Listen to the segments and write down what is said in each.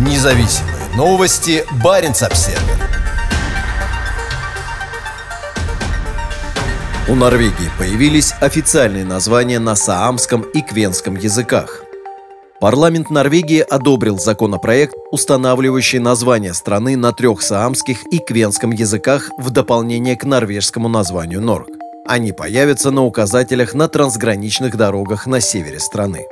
Независимые новости. Барин обсерва У Норвегии появились официальные названия на саамском и квенском языках. Парламент Норвегии одобрил законопроект, устанавливающий название страны на трех саамских и квенском языках в дополнение к норвежскому названию Норг. Они появятся на указателях на трансграничных дорогах на севере страны.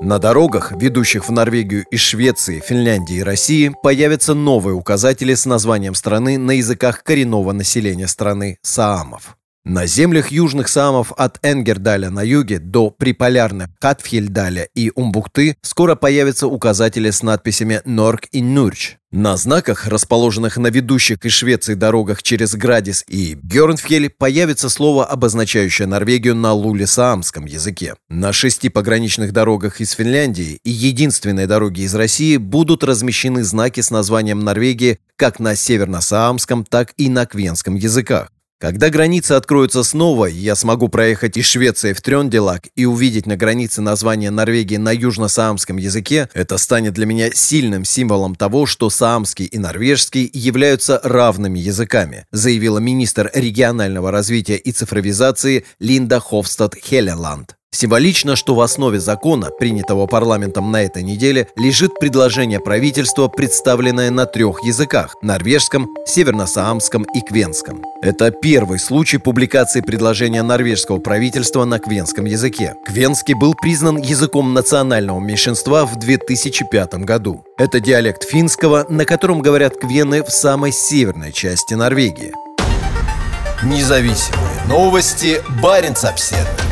На дорогах, ведущих в Норвегию из Швеции, Финляндии и России, появятся новые указатели с названием страны на языках коренного населения страны – саамов. На землях южных Саамов от Энгердаля на юге до приполярных Катфьельдаля и Умбукты скоро появятся указатели с надписями «Норк» и «Нурч». На знаках, расположенных на ведущих из Швеции дорогах через Градис и Бьернфьель, появится слово, обозначающее Норвегию на луле-саамском языке. На шести пограничных дорогах из Финляндии и единственной дороге из России будут размещены знаки с названием Норвегии как на северно-саамском, так и на квенском языках. Когда границы откроются снова, я смогу проехать из Швеции в Трёнделак и увидеть на границе название Норвегии на южно-саамском языке, это станет для меня сильным символом того, что саамский и норвежский являются равными языками, заявила министр регионального развития и цифровизации Линда Хофстад Хелленланд. Символично, что в основе закона, принятого парламентом на этой неделе, лежит предложение правительства, представленное на трех языках – норвежском, северно-саамском и квенском. Это первый случай публикации предложения норвежского правительства на квенском языке. Квенский был признан языком национального меньшинства в 2005 году. Это диалект финского, на котором говорят квены в самой северной части Норвегии. Независимые новости. Барин обседный.